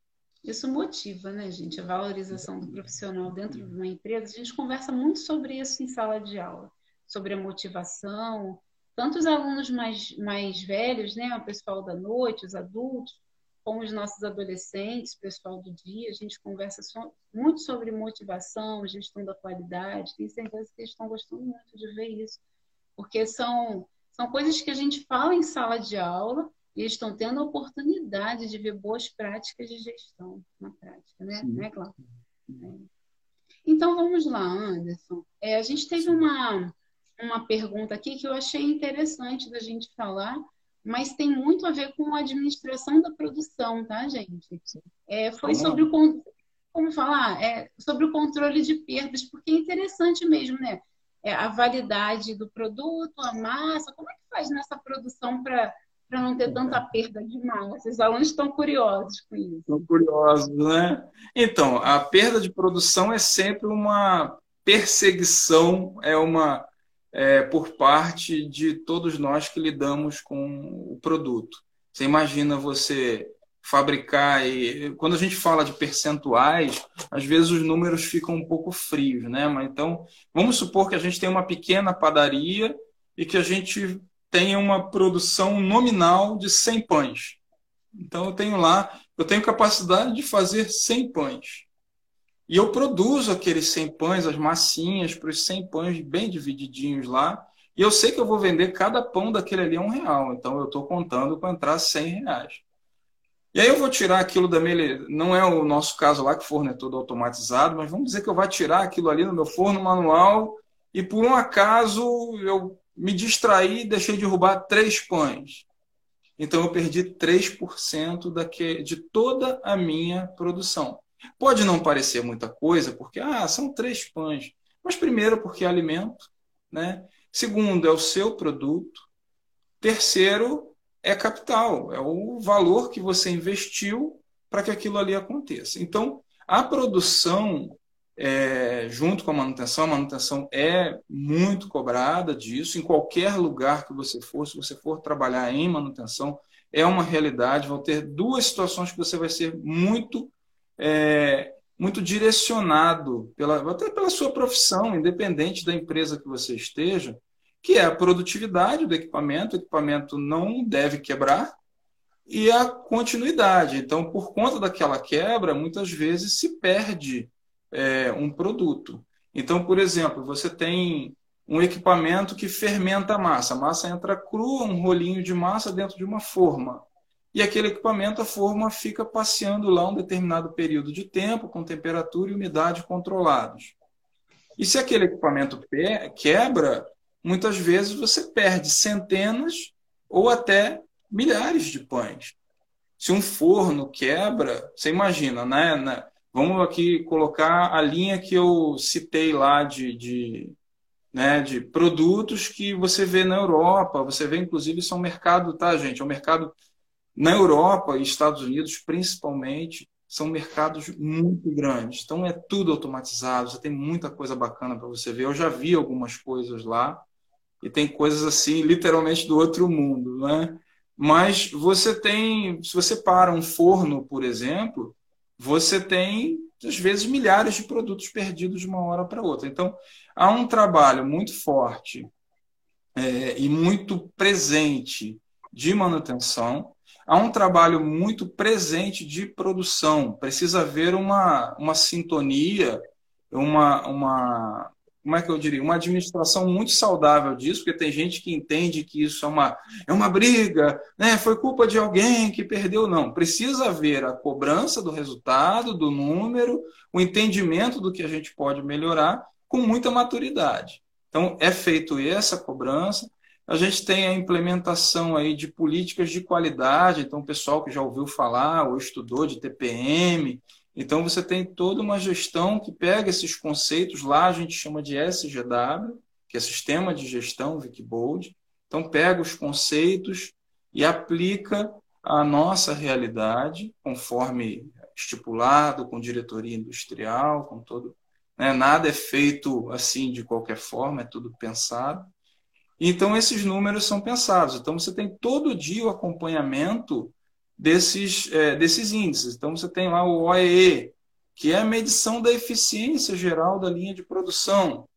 Isso motiva, né, gente? A valorização do profissional dentro de uma empresa. A gente conversa muito sobre isso em sala de aula, sobre a motivação. Tanto os alunos mais, mais velhos, né, o pessoal da noite, os adultos, com os nossos adolescentes, pessoal do dia, a gente conversa muito sobre motivação, gestão da qualidade. Tenho certeza que eles estão gostando muito de ver isso, porque são, são coisas que a gente fala em sala de aula e eles estão tendo a oportunidade de ver boas práticas de gestão na prática, né, né Cláudio? É. Então vamos lá, Anderson. É, a gente teve uma, uma pergunta aqui que eu achei interessante da gente falar mas tem muito a ver com a administração da produção, tá, gente? É, foi sobre o como falar, é, sobre o controle de perdas, porque é interessante mesmo, né? É, a validade do produto, a massa, como é que faz nessa produção para para não ter tanta perda de massa? Os alunos estão curiosos com isso. Estão curiosos, né? Então, a perda de produção é sempre uma perseguição, é uma é, por parte de todos nós que lidamos com o produto. Você imagina você fabricar e quando a gente fala de percentuais, às vezes os números ficam um pouco frios, né? Mas então, vamos supor que a gente tem uma pequena padaria e que a gente tenha uma produção nominal de 100 pães. Então eu tenho lá, eu tenho capacidade de fazer 100 pães. E eu produzo aqueles 100 pães, as massinhas para os 100 pães bem divididinhos lá. E eu sei que eu vou vender cada pão daquele ali a um real. Então eu estou contando para entrar 100 reais. E aí eu vou tirar aquilo da minha. Não é o nosso caso lá, que o forno é todo automatizado, mas vamos dizer que eu vou tirar aquilo ali no meu forno manual e por um acaso eu me distraí e deixei de derrubar três pães. Então eu perdi 3% daque... de toda a minha produção. Pode não parecer muita coisa, porque ah, são três pães. Mas primeiro, porque é alimento. Né? Segundo, é o seu produto. Terceiro, é capital, é o valor que você investiu para que aquilo ali aconteça. Então, a produção, é, junto com a manutenção, a manutenção é muito cobrada disso. Em qualquer lugar que você for, se você for trabalhar em manutenção, é uma realidade. Vão ter duas situações que você vai ser muito é, muito direcionado, pela, até pela sua profissão, independente da empresa que você esteja, que é a produtividade do equipamento, o equipamento não deve quebrar, e a continuidade. Então, por conta daquela quebra, muitas vezes se perde é, um produto. Então, por exemplo, você tem um equipamento que fermenta a massa. A massa entra crua, um rolinho de massa dentro de uma forma. E aquele equipamento, a forma fica passeando lá um determinado período de tempo, com temperatura e umidade controlados. E se aquele equipamento quebra, muitas vezes você perde centenas ou até milhares de pães. Se um forno quebra, você imagina, né? Vamos aqui colocar a linha que eu citei lá de, de, né, de produtos que você vê na Europa, você vê, inclusive, isso é um mercado, tá, gente? É um mercado na Europa e Estados Unidos, principalmente, são mercados muito grandes. Então é tudo automatizado, você tem muita coisa bacana para você ver. Eu já vi algumas coisas lá e tem coisas assim, literalmente do outro mundo, né? Mas você tem, se você para um forno, por exemplo, você tem às vezes milhares de produtos perdidos de uma hora para outra. Então há um trabalho muito forte é, e muito presente de manutenção há um trabalho muito presente de produção. Precisa haver uma, uma sintonia, uma, uma, como é que eu diria, uma administração muito saudável disso, porque tem gente que entende que isso é uma, é uma briga, né? foi culpa de alguém que perdeu. Não, precisa haver a cobrança do resultado, do número, o entendimento do que a gente pode melhorar com muita maturidade. Então, é feito essa cobrança, a gente tem a implementação aí de políticas de qualidade, então o pessoal que já ouviu falar ou estudou de TPM, então você tem toda uma gestão que pega esses conceitos, lá a gente chama de SGW, que é Sistema de Gestão Wikibold, então pega os conceitos e aplica à nossa realidade, conforme estipulado, com diretoria industrial, com todo. Né? Nada é feito assim de qualquer forma, é tudo pensado. Então, esses números são pensados. Então, você tem todo dia o acompanhamento desses, é, desses índices. Então, você tem lá o OEE, que é a medição da eficiência geral da linha de produção.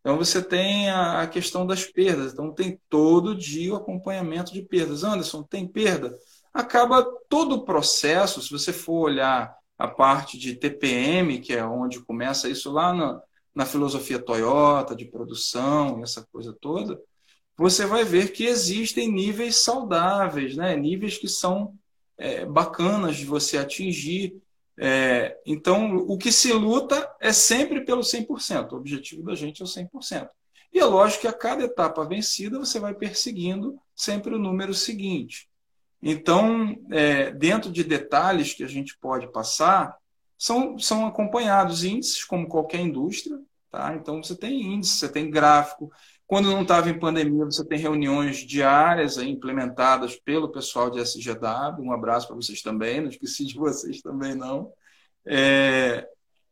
Então, você tem a, a questão das perdas. Então, tem todo dia o acompanhamento de perdas. Anderson, tem perda? Acaba todo o processo, se você for olhar a parte de TPM, que é onde começa isso lá na, na filosofia Toyota, de produção, essa coisa toda, você vai ver que existem níveis saudáveis, né? níveis que são é, bacanas de você atingir. É, então, o que se luta é sempre pelo 100%. O objetivo da gente é o 100%. E é lógico que a cada etapa vencida você vai perseguindo sempre o número seguinte. Então, é, dentro de detalhes que a gente pode passar, são, são acompanhados índices, como qualquer indústria. Tá? Então, você tem índice, você tem gráfico, quando não estava em pandemia, você tem reuniões diárias implementadas pelo pessoal de SGW. Um abraço para vocês também, não esqueci de vocês também, não. É,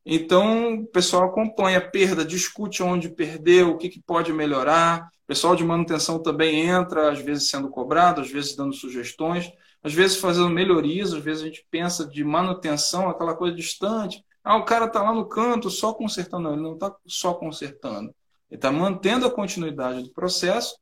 então, o pessoal acompanha a perda, discute onde perdeu, o que, que pode melhorar. O pessoal de manutenção também entra, às vezes sendo cobrado, às vezes dando sugestões, às vezes fazendo melhorias, às vezes a gente pensa de manutenção, aquela coisa distante. Ah, o cara está lá no canto só consertando. Ele não está só consertando. Ele está mantendo a continuidade do processo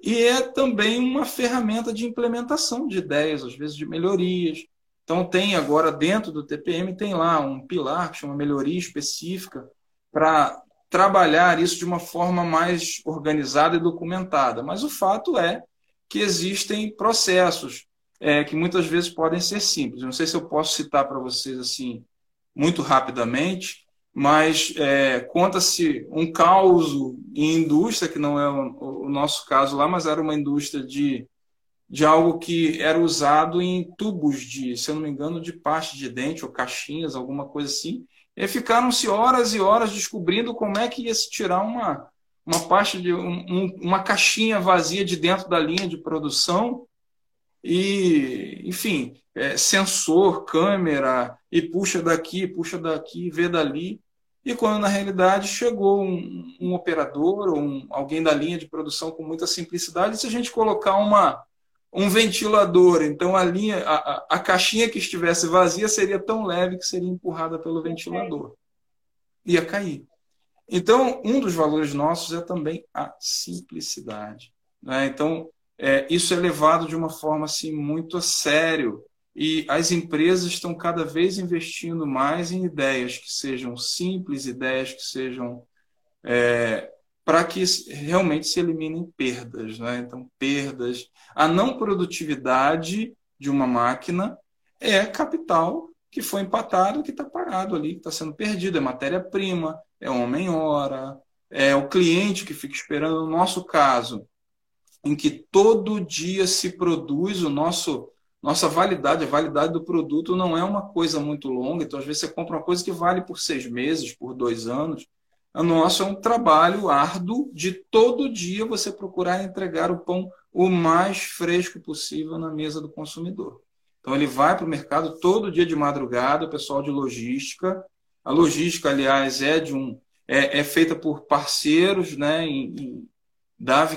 e é também uma ferramenta de implementação de ideias, às vezes de melhorias. Então tem agora dentro do TPM tem lá um pilar que chama melhoria específica para trabalhar isso de uma forma mais organizada e documentada. Mas o fato é que existem processos é, que muitas vezes podem ser simples. Não sei se eu posso citar para vocês assim muito rapidamente, mas é, conta-se um caos em indústria, que não é o, nosso caso lá, mas era uma indústria de, de algo que era usado em tubos de, se eu não me engano, de pasta de dente ou caixinhas, alguma coisa assim. E ficaram-se horas e horas descobrindo como é que ia se tirar uma, uma pasta de um, uma caixinha vazia de dentro da linha de produção e, enfim, é, sensor, câmera, e puxa daqui, puxa daqui, vê dali. E quando na realidade chegou um, um operador ou um, alguém da linha de produção com muita simplicidade, se a gente colocar uma, um ventilador, então a linha, a, a, caixinha que estivesse vazia seria tão leve que seria empurrada pelo ventilador. Ia cair. Então, um dos valores nossos é também a simplicidade. Né? Então, é, isso é levado de uma forma assim, muito a sério e as empresas estão cada vez investindo mais em ideias que sejam simples, ideias que sejam é, para que realmente se eliminem perdas. Né? Então, perdas. A não produtividade de uma máquina é capital que foi empatado, que está parado ali, que está sendo perdido. É matéria-prima, é homem-hora, é o cliente que fica esperando. No nosso caso, em que todo dia se produz o nosso nossa validade, a validade do produto não é uma coisa muito longa. Então, às vezes, você compra uma coisa que vale por seis meses, por dois anos. O nosso é um trabalho árduo de todo dia você procurar entregar o pão o mais fresco possível na mesa do consumidor. Então, ele vai para o mercado todo dia de madrugada, o pessoal de logística. A logística, aliás, é de um é, é feita por parceiros né, em, em, da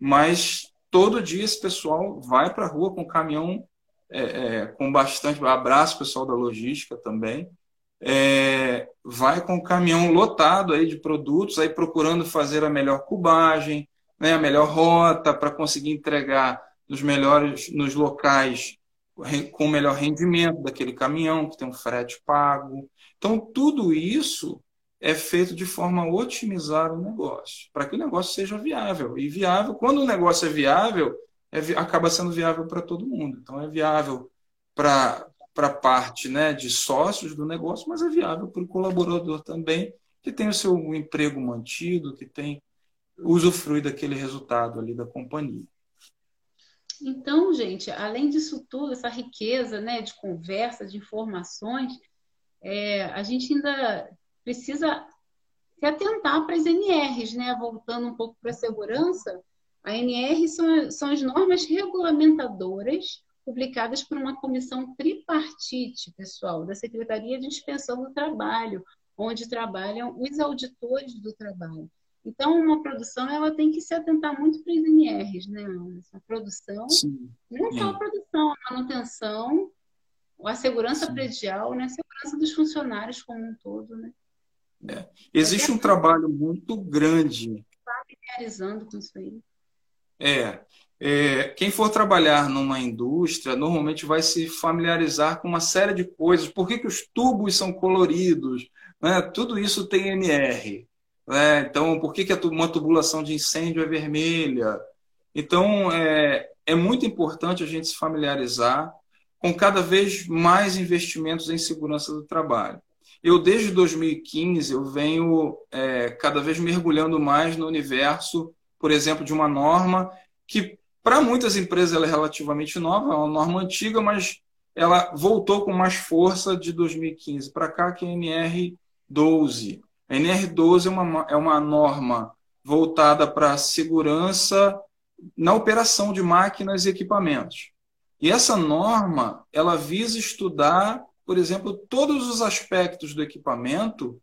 mas todo dia esse pessoal vai para a rua com caminhão é, é, com bastante. Abraço pessoal da logística também. É, vai com o caminhão lotado aí de produtos, aí procurando fazer a melhor cubagem, né, a melhor rota para conseguir entregar nos melhores nos locais com o melhor rendimento daquele caminhão que tem um frete pago. Então tudo isso é feito de forma a otimizar o negócio, para que o negócio seja viável. E viável, quando o negócio é viável, é, acaba sendo viável para todo mundo. Então, é viável para a parte né, de sócios do negócio, mas é viável para o colaborador também, que tem o seu emprego mantido, que tem usufrui daquele resultado ali da companhia. Então, gente, além disso tudo, essa riqueza né, de conversa, de informações, é, a gente ainda precisa se atentar para as NRs, né? Voltando um pouco para a segurança, a NR são, são as normas regulamentadoras publicadas por uma comissão tripartite, pessoal, da Secretaria de Inspeção do Trabalho, onde trabalham os auditores do trabalho. Então, uma produção ela tem que se atentar muito para as NRs, né? A produção, Sim. não só a produção, a manutenção, a segurança Sim. predial, né? A segurança dos funcionários como um todo, né? É. Existe um trabalho muito grande. Familiarizando com isso aí. É, é, quem for trabalhar numa indústria normalmente vai se familiarizar com uma série de coisas. Por que, que os tubos são coloridos? Né? Tudo isso tem NR. Né? Então, por que, que uma tubulação de incêndio é vermelha? Então, é, é muito importante a gente se familiarizar com cada vez mais investimentos em segurança do trabalho. Eu, desde 2015, eu venho é, cada vez mergulhando mais no universo, por exemplo, de uma norma que, para muitas empresas, ela é relativamente nova, é uma norma antiga, mas ela voltou com mais força de 2015 para cá, que é a NR12. A NR12 é uma, é uma norma voltada para segurança na operação de máquinas e equipamentos. E essa norma, ela visa estudar por exemplo, todos os aspectos do equipamento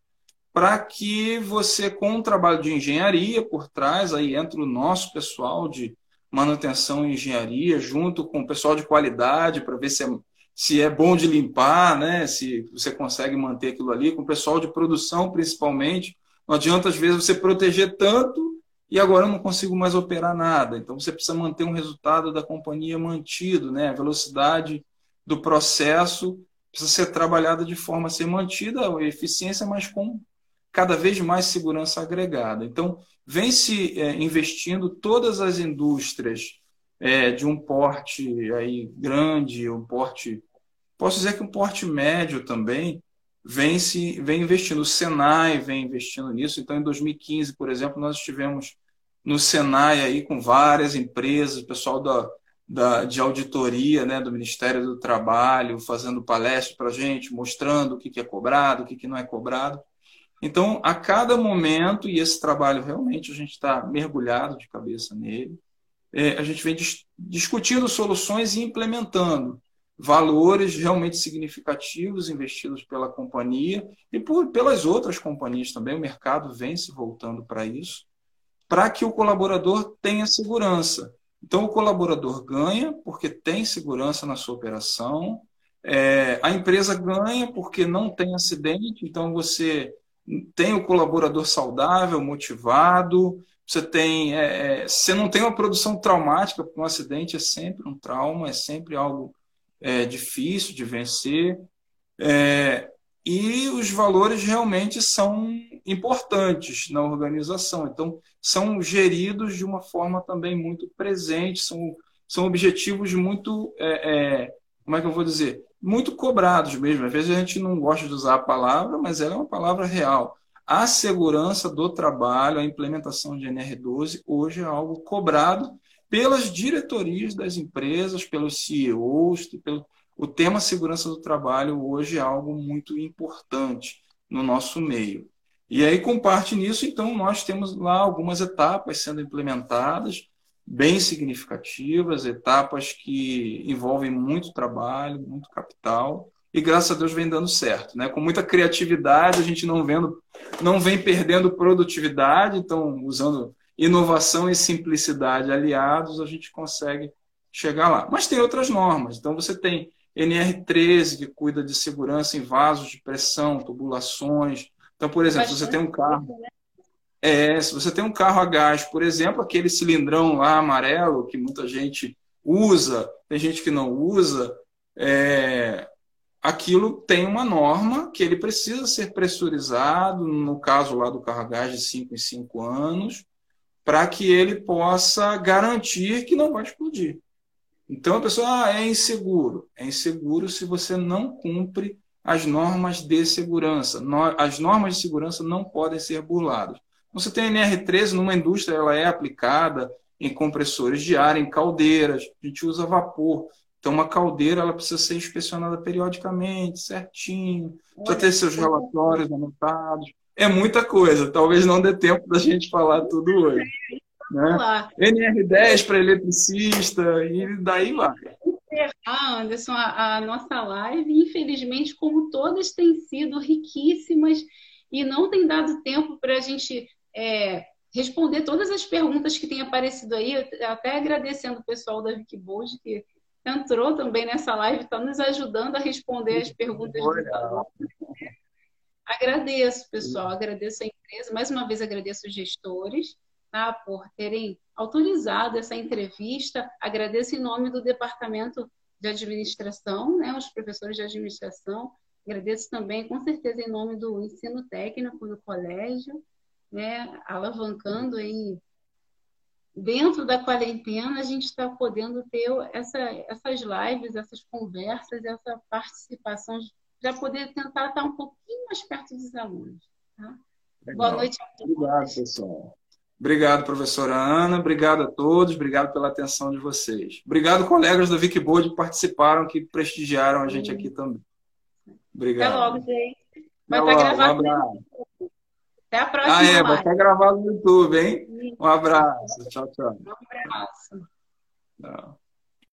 para que você, com um trabalho de engenharia por trás, aí entra o nosso pessoal de manutenção e engenharia, junto com o pessoal de qualidade, para ver se é, se é bom de limpar, né? se você consegue manter aquilo ali, com o pessoal de produção, principalmente. Não adianta, às vezes, você proteger tanto e agora eu não consigo mais operar nada. Então, você precisa manter um resultado da companhia mantido, né? a velocidade do processo precisa ser trabalhada de forma a ser mantida a eficiência, mas com cada vez mais segurança agregada. Então, vem se é, investindo todas as indústrias é, de um porte aí grande, um porte, posso dizer que um porte médio também, vem se vem investindo. O Senai vem investindo nisso. Então, em 2015, por exemplo, nós estivemos no Senai aí com várias empresas, pessoal da da, de auditoria né, do Ministério do Trabalho, fazendo palestra para a gente, mostrando o que, que é cobrado, o que, que não é cobrado. Então, a cada momento, e esse trabalho realmente a gente está mergulhado de cabeça nele, é, a gente vem dis discutindo soluções e implementando valores realmente significativos investidos pela companhia e por, pelas outras companhias também. O mercado vem se voltando para isso, para que o colaborador tenha segurança. Então, o colaborador ganha porque tem segurança na sua operação, é, a empresa ganha porque não tem acidente, então você tem o colaborador saudável, motivado, você tem, é, é, você não tem uma produção traumática, porque um acidente é sempre um trauma, é sempre algo é, difícil de vencer. É, e os valores realmente são importantes na organização. Então, são geridos de uma forma também muito presente, são, são objetivos muito, é, é, como é que eu vou dizer, muito cobrados mesmo. Às vezes a gente não gosta de usar a palavra, mas ela é uma palavra real. A segurança do trabalho, a implementação de NR12, hoje é algo cobrado pelas diretorias das empresas, pelos CEOs, pelo, o tema segurança do trabalho hoje é algo muito importante no nosso meio. E aí, com parte nisso, então, nós temos lá algumas etapas sendo implementadas, bem significativas, etapas que envolvem muito trabalho, muito capital, e graças a Deus vem dando certo. Né? Com muita criatividade, a gente não, vendo, não vem perdendo produtividade, então, usando inovação e simplicidade aliados, a gente consegue chegar lá. Mas tem outras normas. Então, você tem NR13, que cuida de segurança em vasos de pressão, tubulações. Então, por exemplo, se você tem um carro. Né? É, se você tem um carro a gás, por exemplo, aquele cilindrão lá amarelo que muita gente usa, tem gente que não usa, é, aquilo tem uma norma que ele precisa ser pressurizado, no caso lá do carro a gás de 5 em 5 anos, para que ele possa garantir que não vai explodir. Então a pessoa ah, é inseguro. É inseguro se você não cumpre as normas de segurança. As normas de segurança não podem ser burladas. Você tem a NR13 numa indústria, ela é aplicada em compressores de ar, em caldeiras. A gente usa vapor. Então, uma caldeira ela precisa ser inspecionada periodicamente, certinho. Precisa ter seus relatórios anotados. É muita coisa. Talvez não dê tempo da gente falar tudo hoje. Né? NR10 para eletricista e daí vai. Encerrar, Anderson, a, a nossa live, infelizmente, como todas têm sido riquíssimas e não tem dado tempo para a gente é, responder todas as perguntas que têm aparecido aí, até agradecendo o pessoal da Wikibold que entrou também nessa live, está nos ajudando a responder as perguntas Agradeço, pessoal, agradeço a empresa, mais uma vez agradeço os gestores tá, por terem autorizado essa entrevista. Agradeço em nome do Departamento de Administração, né, os professores de administração. Agradeço também, com certeza, em nome do ensino técnico do colégio, né, alavancando aí dentro da quarentena a gente está podendo ter essa, essas lives, essas conversas, essa participação para poder tentar estar um pouquinho mais perto dos alunos. Tá? Boa noite a todos. Obrigado, pessoal. Obrigado, professora Ana. Obrigado a todos. Obrigado pela atenção de vocês. Obrigado, colegas da Wikibode que participaram, que prestigiaram a gente aqui também. Obrigado. Até logo, gente. Vai estar gravado. Um Até a próxima. Ah, é, vai estar gravado no YouTube, hein? Um abraço. Tchau, tchau. Um abraço. Tchau.